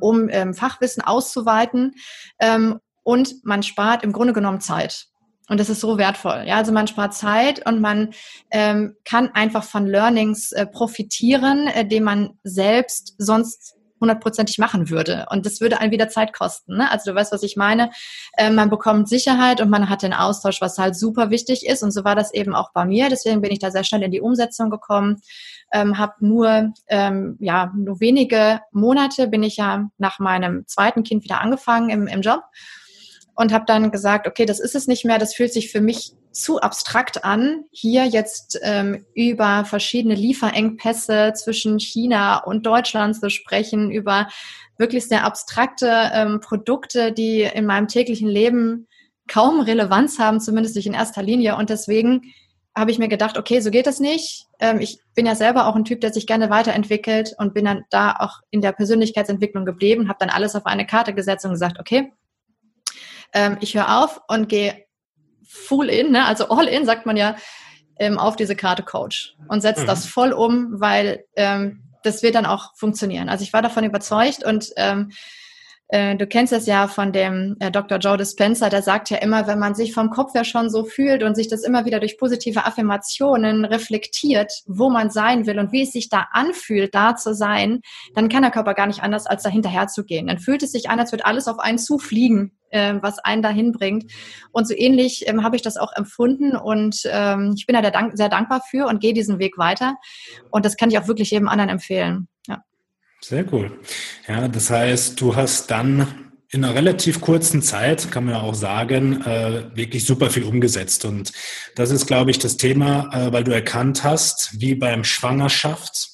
um ähm, Fachwissen auszuweiten. Ähm, und man spart im Grunde genommen Zeit. Und das ist so wertvoll. Ja, also man spart Zeit und man ähm, kann einfach von Learnings äh, profitieren, äh, den man selbst sonst hundertprozentig machen würde. Und das würde einen wieder Zeit kosten. Ne? Also du weißt, was ich meine. Ähm, man bekommt Sicherheit und man hat den Austausch, was halt super wichtig ist. Und so war das eben auch bei mir. Deswegen bin ich da sehr schnell in die Umsetzung gekommen. Ähm, habe nur ähm, ja nur wenige Monate bin ich ja nach meinem zweiten Kind wieder angefangen im, im Job und habe dann gesagt, okay, das ist es nicht mehr, das fühlt sich für mich zu abstrakt an, hier jetzt ähm, über verschiedene Lieferengpässe zwischen China und Deutschland zu sprechen, über wirklich sehr abstrakte ähm, Produkte, die in meinem täglichen Leben kaum Relevanz haben, zumindest nicht in erster Linie. Und deswegen habe ich mir gedacht, okay, so geht es nicht. Ähm, ich bin ja selber auch ein Typ, der sich gerne weiterentwickelt und bin dann da auch in der Persönlichkeitsentwicklung geblieben, habe dann alles auf eine Karte gesetzt und gesagt, okay, ähm, ich höre auf und gehe full in, ne? also all in, sagt man ja, ähm, auf diese Karte Coach und setze mhm. das voll um, weil ähm, das wird dann auch funktionieren. Also ich war davon überzeugt und ähm, äh, du kennst es ja von dem äh, Dr. Joe Dispenza, der sagt ja immer, wenn man sich vom Kopf her schon so fühlt und sich das immer wieder durch positive Affirmationen reflektiert, wo man sein will und wie es sich da anfühlt, da zu sein, dann kann der Körper gar nicht anders, als da hinterher zu gehen. Dann fühlt es sich an, als würde alles auf einen zufliegen, äh, was einen dahin bringt. Und so ähnlich ähm, habe ich das auch empfunden und ähm, ich bin da sehr dankbar für und gehe diesen Weg weiter. Und das kann ich auch wirklich jedem anderen empfehlen. Sehr cool. Ja, das heißt, du hast dann in einer relativ kurzen Zeit, kann man ja auch sagen, äh, wirklich super viel umgesetzt. Und das ist, glaube ich, das Thema, äh, weil du erkannt hast, wie beim Schwangerschaft,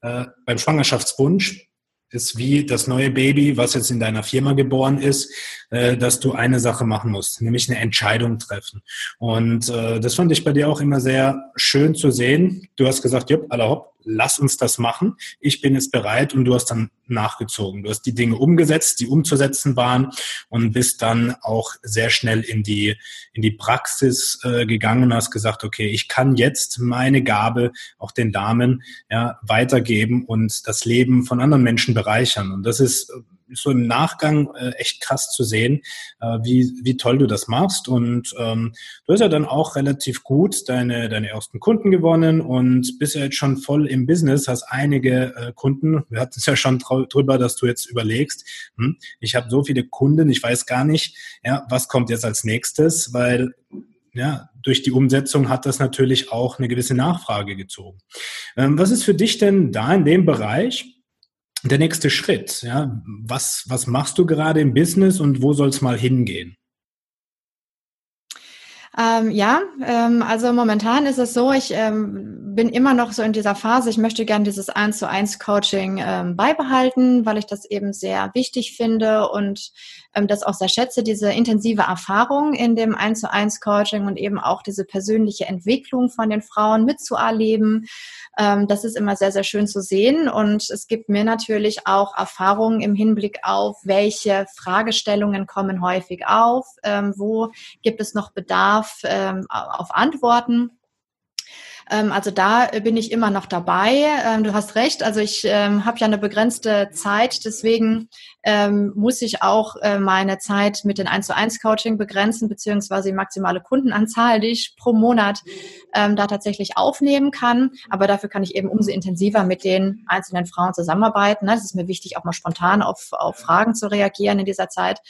äh, beim Schwangerschaftswunsch, ist wie das neue Baby, was jetzt in deiner Firma geboren ist, äh, dass du eine Sache machen musst, nämlich eine Entscheidung treffen. Und äh, das fand ich bei dir auch immer sehr schön zu sehen. Du hast gesagt, jupp, aller hopp, lass uns das machen. Ich bin jetzt bereit und du hast dann nachgezogen. Du hast die Dinge umgesetzt, die umzusetzen waren und bist dann auch sehr schnell in die, in die Praxis äh, gegangen und hast gesagt, okay, ich kann jetzt meine Gabe auch den Damen ja, weitergeben und das Leben von anderen Menschen bereichern. Und das ist so im Nachgang äh, echt krass zu sehen, äh, wie, wie toll du das machst. Und ähm, du hast ja dann auch relativ gut deine, deine ersten Kunden gewonnen und bist ja jetzt schon voll im Business, hast einige äh, Kunden. Wir hatten es ja schon drüber, dass du jetzt überlegst, hm, ich habe so viele Kunden, ich weiß gar nicht, ja, was kommt jetzt als nächstes, weil ja, durch die Umsetzung hat das natürlich auch eine gewisse Nachfrage gezogen. Ähm, was ist für dich denn da in dem Bereich? der nächste Schritt? Ja? Was, was machst du gerade im Business und wo soll es mal hingehen? Ähm, ja, ähm, also momentan ist es so, ich ähm, bin immer noch so in dieser Phase, ich möchte gerne dieses 1 zu 1 Coaching ähm, beibehalten, weil ich das eben sehr wichtig finde und ähm, das auch sehr schätze, diese intensive Erfahrung in dem 1 zu 1 Coaching und eben auch diese persönliche Entwicklung von den Frauen mitzuerleben. Ähm, das ist immer sehr, sehr schön zu sehen. Und es gibt mir natürlich auch Erfahrungen im Hinblick auf, welche Fragestellungen kommen häufig auf, wo gibt es noch Bedarf ähm, auf Antworten. Ähm, also da bin ich immer noch dabei. Ähm, du hast recht. Also ich ähm, habe ja eine begrenzte Zeit, deswegen ähm, muss ich auch äh, meine Zeit mit den 1 zu 1 Coaching begrenzen, beziehungsweise die maximale Kundenanzahl, die ich pro Monat ähm, da tatsächlich aufnehmen kann. Aber dafür kann ich eben umso intensiver mit den einzelnen Frauen zusammenarbeiten. Es ist mir wichtig, auch mal spontan auf, auf Fragen zu reagieren in dieser Zeit.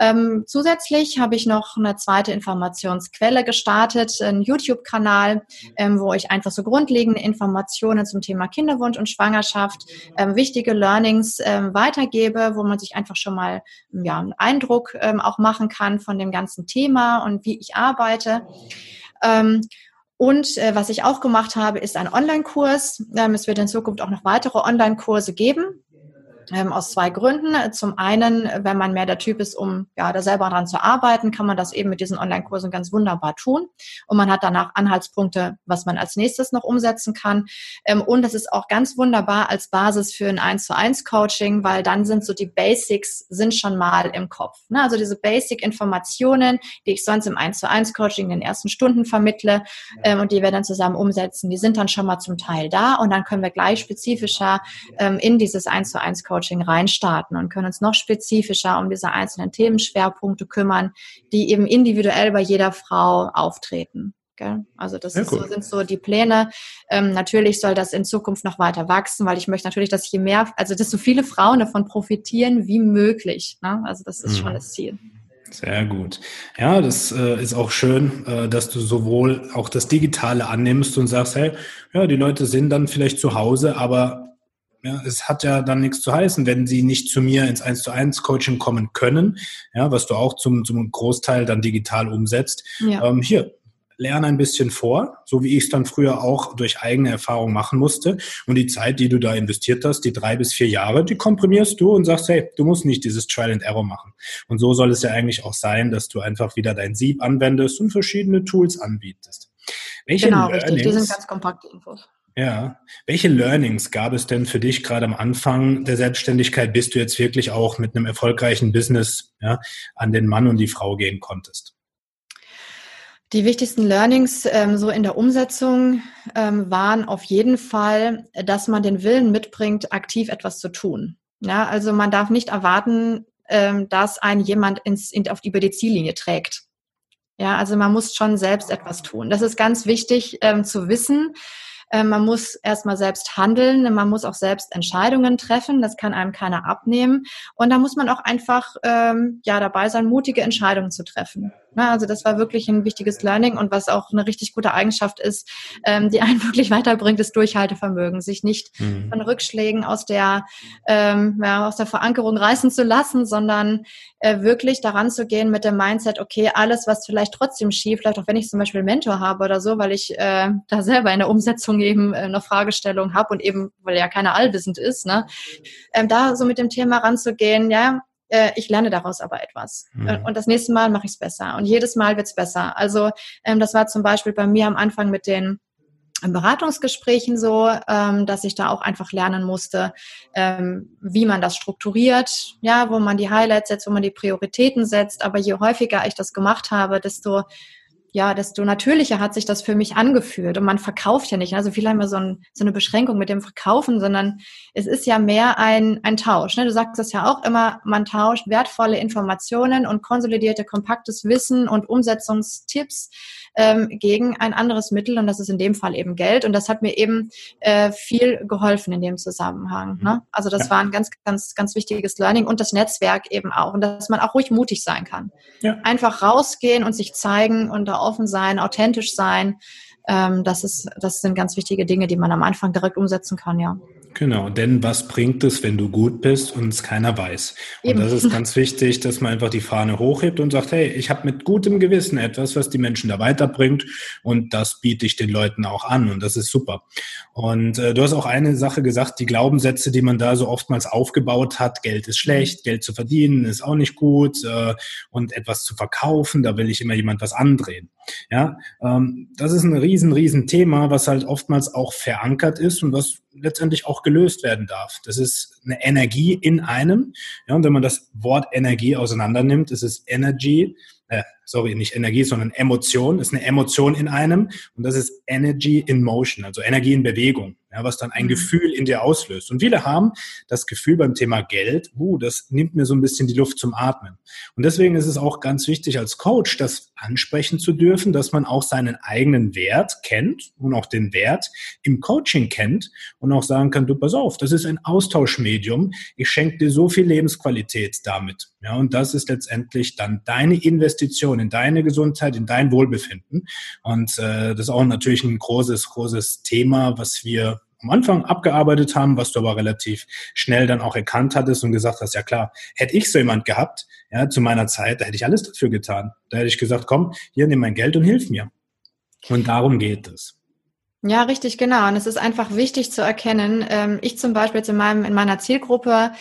Ähm, zusätzlich habe ich noch eine zweite Informationsquelle gestartet, einen YouTube-Kanal, ähm, wo ich einfach so grundlegende Informationen zum Thema Kinderwunsch und Schwangerschaft, ähm, wichtige Learnings ähm, weitergebe, wo man sich einfach schon mal ja, einen Eindruck ähm, auch machen kann von dem ganzen Thema und wie ich arbeite. Ähm, und äh, was ich auch gemacht habe, ist ein Online-Kurs. Ähm, es wird in Zukunft auch noch weitere Online-Kurse geben ähm, aus zwei Gründen. Zum einen, wenn man mehr der Typ ist, um ja da selber dran zu arbeiten, kann man das eben mit diesen Online-Kursen ganz wunderbar tun. Und man hat danach Anhaltspunkte, was man als nächstes noch umsetzen kann. Ähm, und das ist auch ganz wunderbar als Basis für ein 1 zu 1 Coaching, weil dann sind so die Basics sind schon mal im Kopf. Ne? Also diese Basic-Informationen, die ich sonst im 1 zu 1 Coaching in den ersten Stunden vermittle ähm, und die wir dann zusammen umsetzen, die sind dann schon mal zum Teil da und dann können wir gleich spezifischer ähm, in dieses 1 zu 1 Coaching Coaching reinstarten und können uns noch spezifischer um diese einzelnen Themenschwerpunkte kümmern, die eben individuell bei jeder Frau auftreten. Also das cool. so, sind so die Pläne. Ähm, natürlich soll das in Zukunft noch weiter wachsen, weil ich möchte natürlich, dass je mehr, also dass so viele Frauen davon profitieren wie möglich. Ne? Also das ist mhm. schon das Ziel. Sehr gut. Ja, das äh, ist auch schön, äh, dass du sowohl auch das Digitale annimmst und sagst, hey, ja, die Leute sind dann vielleicht zu Hause, aber ja, es hat ja dann nichts zu heißen, wenn sie nicht zu mir ins 1 zu 1 Coaching kommen können, ja, was du auch zum, zum Großteil dann digital umsetzt. Ja. Ähm, hier, lerne ein bisschen vor, so wie ich es dann früher auch durch eigene Erfahrung machen musste. Und die Zeit, die du da investiert hast, die drei bis vier Jahre, die komprimierst du und sagst, hey, du musst nicht dieses Trial and Error machen. Und so soll es ja eigentlich auch sein, dass du einfach wieder dein Sieb anwendest und verschiedene Tools anbietest. Welche genau, Learnings, richtig. Die sind ganz kompakte Infos. Ja. Welche Learnings gab es denn für dich gerade am Anfang der Selbstständigkeit, bis du jetzt wirklich auch mit einem erfolgreichen Business ja, an den Mann und die Frau gehen konntest? Die wichtigsten Learnings ähm, so in der Umsetzung ähm, waren auf jeden Fall, dass man den Willen mitbringt, aktiv etwas zu tun. Ja, also man darf nicht erwarten, ähm, dass ein jemand ins, in, auf über die Ziellinie trägt. Ja, also man muss schon selbst etwas tun. Das ist ganz wichtig ähm, zu wissen. Ähm, man muss erstmal selbst handeln, man muss auch selbst Entscheidungen treffen, das kann einem keiner abnehmen. Und da muss man auch einfach ähm, ja dabei sein, mutige Entscheidungen zu treffen. Na, also das war wirklich ein wichtiges Learning und was auch eine richtig gute Eigenschaft ist, ähm, die einen wirklich weiterbringt, ist Durchhaltevermögen, sich nicht mhm. von Rückschlägen aus der ähm, ja, aus der Verankerung reißen zu lassen, sondern äh, wirklich daran zu gehen mit dem Mindset, okay, alles, was vielleicht trotzdem schief läuft, auch wenn ich zum Beispiel einen Mentor habe oder so, weil ich äh, da selber in der Umsetzung eben äh, eine Fragestellung habe und eben, weil ja keiner allwissend ist, ne, ähm, da so mit dem Thema ranzugehen, ja, äh, ich lerne daraus aber etwas. Mhm. Und das nächste Mal mache ich es besser. Und jedes Mal wird es besser. Also ähm, das war zum Beispiel bei mir am Anfang mit den Beratungsgesprächen so, ähm, dass ich da auch einfach lernen musste, ähm, wie man das strukturiert, ja, wo man die Highlights setzt, wo man die Prioritäten setzt. Aber je häufiger ich das gemacht habe, desto ja, desto natürlicher hat sich das für mich angefühlt. Und man verkauft ja nicht. Also viele haben ja so, ein, so eine Beschränkung mit dem Verkaufen, sondern es ist ja mehr ein, ein Tausch. Ne? Du sagst das ja auch immer, man tauscht wertvolle Informationen und konsolidierte, kompaktes Wissen und Umsetzungstipps ähm, gegen ein anderes Mittel und das ist in dem Fall eben Geld und das hat mir eben äh, viel geholfen in dem Zusammenhang. Ne? Mhm. Also das ja. war ein ganz, ganz, ganz wichtiges Learning und das Netzwerk eben auch und dass man auch ruhig mutig sein kann. Ja. Einfach rausgehen und sich zeigen und da offen sein, authentisch sein. Ähm, das ist, das sind ganz wichtige Dinge, die man am Anfang direkt umsetzen kann, ja. Genau, denn was bringt es, wenn du gut bist und es keiner weiß? Und Eben. das ist ganz wichtig, dass man einfach die Fahne hochhebt und sagt, hey, ich habe mit gutem Gewissen etwas, was die Menschen da weiterbringt und das biete ich den Leuten auch an und das ist super. Und äh, du hast auch eine Sache gesagt, die Glaubenssätze, die man da so oftmals aufgebaut hat, Geld ist schlecht, Geld zu verdienen ist auch nicht gut äh, und etwas zu verkaufen, da will ich immer jemand was andrehen. Ja, ähm, das ist ein riesen, riesen Thema, was halt oftmals auch verankert ist und was letztendlich auch gelöst werden darf. Das ist eine Energie in einem. Ja, und wenn man das Wort Energie auseinander nimmt, ist es Energy, äh, sorry, nicht Energie, sondern Emotion, ist eine Emotion in einem und das ist Energy in Motion, also Energie in Bewegung ja, was dann ein mhm. Gefühl in dir auslöst. Und viele haben das Gefühl beim Thema Geld, uh, das nimmt mir so ein bisschen die Luft zum Atmen. Und deswegen ist es auch ganz wichtig als Coach, das ansprechen zu dürfen, dass man auch seinen eigenen Wert kennt und auch den Wert im Coaching kennt und auch sagen kann, du pass auf, das ist ein Austauschmedium. Ich schenke dir so viel Lebensqualität damit. Ja, und das ist letztendlich dann deine Investition in deine Gesundheit, in dein Wohlbefinden. Und äh, das ist auch natürlich ein großes, großes Thema, was wir am Anfang abgearbeitet haben, was du aber relativ schnell dann auch erkannt hattest und gesagt hast, ja klar, hätte ich so jemand gehabt, ja, zu meiner Zeit, da hätte ich alles dafür getan. Da hätte ich gesagt, komm, hier nimm mein Geld und hilf mir. Und darum geht es. Ja, richtig, genau. Und es ist einfach wichtig zu erkennen. Ähm, ich zum Beispiel in meinem, in meiner Zielgruppe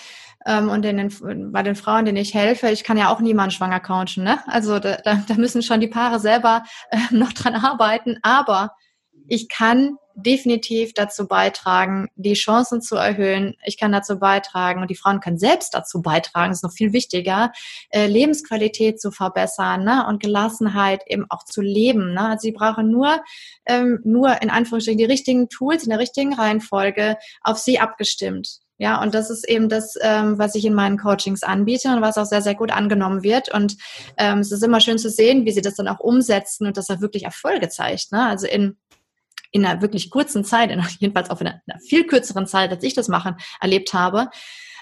ähm, und in den, bei den Frauen, denen ich helfe, ich kann ja auch niemanden schwanger coachen. Ne? Also da, da müssen schon die Paare selber äh, noch dran arbeiten. Aber ich kann definitiv dazu beitragen, die Chancen zu erhöhen. Ich kann dazu beitragen und die Frauen können selbst dazu beitragen, ist noch viel wichtiger, äh, Lebensqualität zu verbessern ne? und Gelassenheit eben auch zu leben. Ne? Also sie brauchen nur, ähm, nur in Anführungsstrichen die richtigen Tools in der richtigen Reihenfolge auf sie abgestimmt. Ja, und das ist eben das, ähm, was ich in meinen Coachings anbiete und was auch sehr, sehr gut angenommen wird. Und ähm, es ist immer schön zu sehen, wie sie das dann auch umsetzen und das auch wirklich Erfolge zeigt. Ne? Also in in einer wirklich kurzen Zeit, in, jedenfalls auch in einer, einer, viel kürzeren Zeit, als ich das machen, erlebt habe.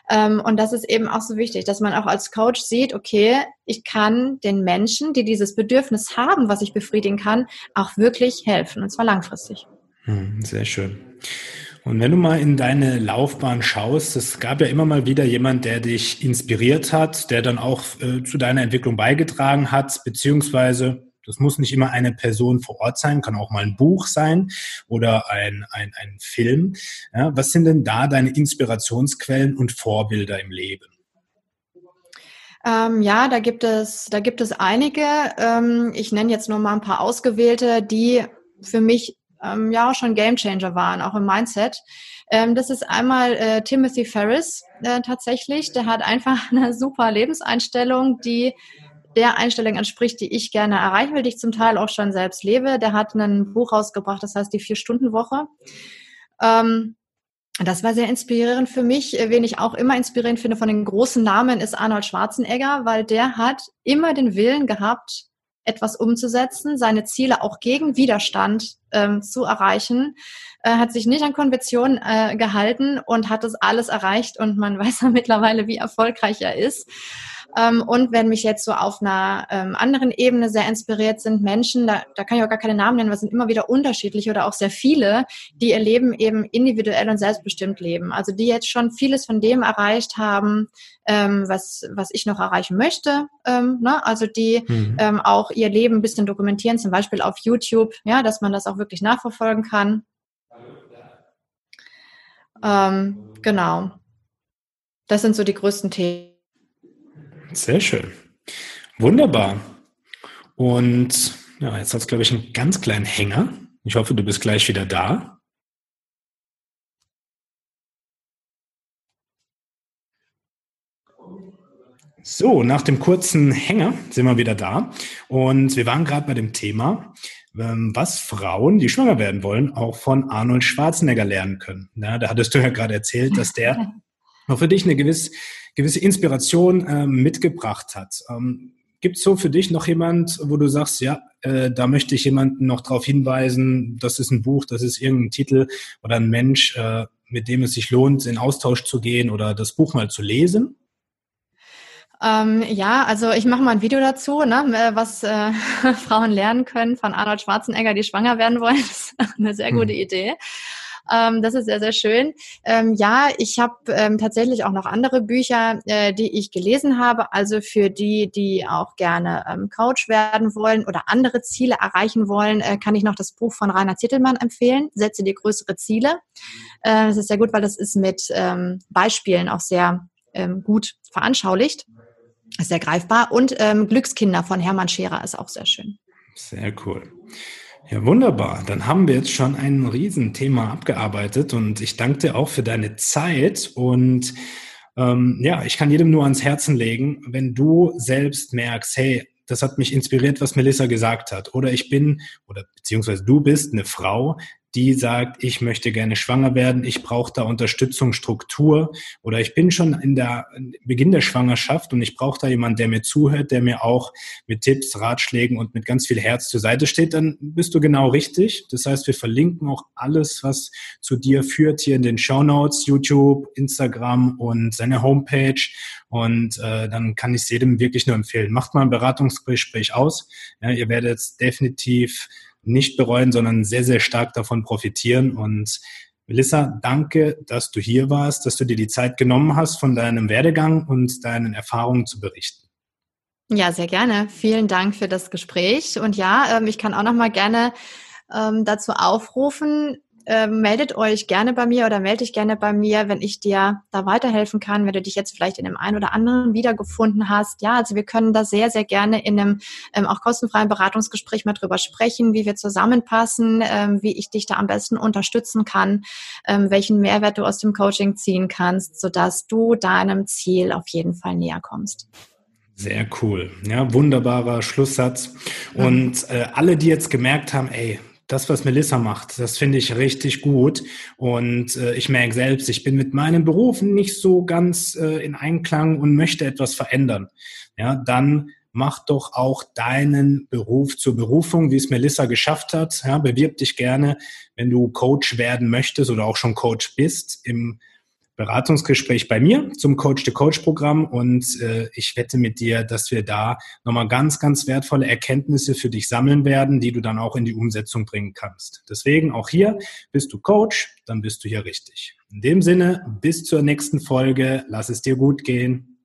Ähm, und das ist eben auch so wichtig, dass man auch als Coach sieht, okay, ich kann den Menschen, die dieses Bedürfnis haben, was ich befriedigen kann, auch wirklich helfen, und zwar langfristig. Hm, sehr schön. Und wenn du mal in deine Laufbahn schaust, es gab ja immer mal wieder jemand, der dich inspiriert hat, der dann auch äh, zu deiner Entwicklung beigetragen hat, beziehungsweise das muss nicht immer eine Person vor Ort sein, kann auch mal ein Buch sein oder ein, ein, ein Film. Ja, was sind denn da deine Inspirationsquellen und Vorbilder im Leben? Ähm, ja, da gibt es, da gibt es einige. Ähm, ich nenne jetzt nur mal ein paar ausgewählte, die für mich ähm, ja auch schon Gamechanger waren, auch im Mindset. Ähm, das ist einmal äh, Timothy Ferris äh, tatsächlich. Der hat einfach eine super Lebenseinstellung, die der Einstellung entspricht, die ich gerne erreichen will, die ich zum Teil auch schon selbst lebe. Der hat ein Buch rausgebracht, das heißt die Vier-Stunden-Woche. Ähm, das war sehr inspirierend für mich. Wen ich auch immer inspirierend finde von den großen Namen ist Arnold Schwarzenegger, weil der hat immer den Willen gehabt, etwas umzusetzen, seine Ziele auch gegen Widerstand ähm, zu erreichen, äh, hat sich nicht an Konventionen äh, gehalten und hat das alles erreicht und man weiß ja mittlerweile, wie erfolgreich er ist. Ähm, und wenn mich jetzt so auf einer ähm, anderen Ebene sehr inspiriert sind Menschen, da, da kann ich auch gar keine Namen nennen, weil es sind immer wieder unterschiedliche oder auch sehr viele, die ihr Leben eben individuell und selbstbestimmt leben. Also die jetzt schon vieles von dem erreicht haben, ähm, was, was ich noch erreichen möchte. Ne? Also die mhm. auch ihr Leben ein bisschen dokumentieren, zum Beispiel auf YouTube, ja, dass man das auch wirklich nachverfolgen kann. Ähm, genau. Das sind so die größten Themen. Sehr schön. Wunderbar. Und ja, jetzt hat es, glaube ich, einen ganz kleinen Hänger. Ich hoffe, du bist gleich wieder da. So, nach dem kurzen Hänger sind wir wieder da. Und wir waren gerade bei dem Thema, ähm, was Frauen, die schwanger werden wollen, auch von Arnold Schwarzenegger lernen können. Ja, da hattest du ja gerade erzählt, dass der auch für dich eine gewisse gewisse Inspiration ähm, mitgebracht hat. Ähm, Gibt es so für dich noch jemand, wo du sagst, ja, äh, da möchte ich jemanden noch darauf hinweisen, das ist ein Buch, das ist irgendein Titel oder ein Mensch, äh, mit dem es sich lohnt, in Austausch zu gehen oder das Buch mal zu lesen? Ähm, ja, also ich mache mal ein Video dazu, ne, äh, was äh, Frauen lernen können von Arnold Schwarzenegger, die schwanger werden wollen. Das ist eine sehr gute hm. Idee. Ähm, das ist sehr, sehr schön. Ähm, ja, ich habe ähm, tatsächlich auch noch andere Bücher, äh, die ich gelesen habe. Also für die, die auch gerne ähm, Coach werden wollen oder andere Ziele erreichen wollen, äh, kann ich noch das Buch von Rainer Zittelmann empfehlen. Setze dir größere Ziele. Äh, das ist sehr gut, weil das ist mit ähm, Beispielen auch sehr ähm, gut veranschaulicht. Ist sehr greifbar. Und ähm, Glückskinder von Hermann Scherer ist auch sehr schön. Sehr cool. Ja, wunderbar. Dann haben wir jetzt schon ein Riesenthema abgearbeitet und ich danke dir auch für deine Zeit und ähm, ja, ich kann jedem nur ans Herzen legen, wenn du selbst merkst, hey, das hat mich inspiriert, was Melissa gesagt hat. Oder ich bin, oder beziehungsweise du bist eine Frau, die sagt, ich möchte gerne schwanger werden, ich brauche da Unterstützung, Struktur oder ich bin schon in der Beginn der Schwangerschaft und ich brauche da jemanden, der mir zuhört, der mir auch mit Tipps, Ratschlägen und mit ganz viel Herz zur Seite steht, dann bist du genau richtig. Das heißt, wir verlinken auch alles, was zu dir führt, hier in den Show Notes, YouTube, Instagram und seine Homepage. Und äh, dann kann ich es jedem wirklich nur empfehlen. Macht mal ein Beratungsgespräch aus. Ja, ihr werdet definitiv nicht bereuen, sondern sehr, sehr stark davon profitieren. Und Melissa, danke, dass du hier warst, dass du dir die Zeit genommen hast, von deinem Werdegang und deinen Erfahrungen zu berichten. Ja, sehr gerne. Vielen Dank für das Gespräch. Und ja, ähm, ich kann auch noch mal gerne ähm, dazu aufrufen, äh, meldet euch gerne bei mir oder melde dich gerne bei mir, wenn ich dir da weiterhelfen kann, wenn du dich jetzt vielleicht in dem einen oder anderen wiedergefunden hast. Ja, also wir können da sehr, sehr gerne in einem ähm, auch kostenfreien Beratungsgespräch mal drüber sprechen, wie wir zusammenpassen, ähm, wie ich dich da am besten unterstützen kann, ähm, welchen Mehrwert du aus dem Coaching ziehen kannst, sodass du deinem Ziel auf jeden Fall näher kommst. Sehr cool. Ja, wunderbarer Schlusssatz. Und äh, alle, die jetzt gemerkt haben, ey, das, was Melissa macht, das finde ich richtig gut. Und äh, ich merke selbst, ich bin mit meinem Beruf nicht so ganz äh, in Einklang und möchte etwas verändern. Ja, dann mach doch auch deinen Beruf zur Berufung, wie es Melissa geschafft hat. Ja, bewirb dich gerne, wenn du Coach werden möchtest oder auch schon Coach bist im Beratungsgespräch bei mir zum Coach-to-Coach-Programm und äh, ich wette mit dir, dass wir da nochmal ganz, ganz wertvolle Erkenntnisse für dich sammeln werden, die du dann auch in die Umsetzung bringen kannst. Deswegen auch hier, bist du Coach, dann bist du hier richtig. In dem Sinne, bis zur nächsten Folge, lass es dir gut gehen.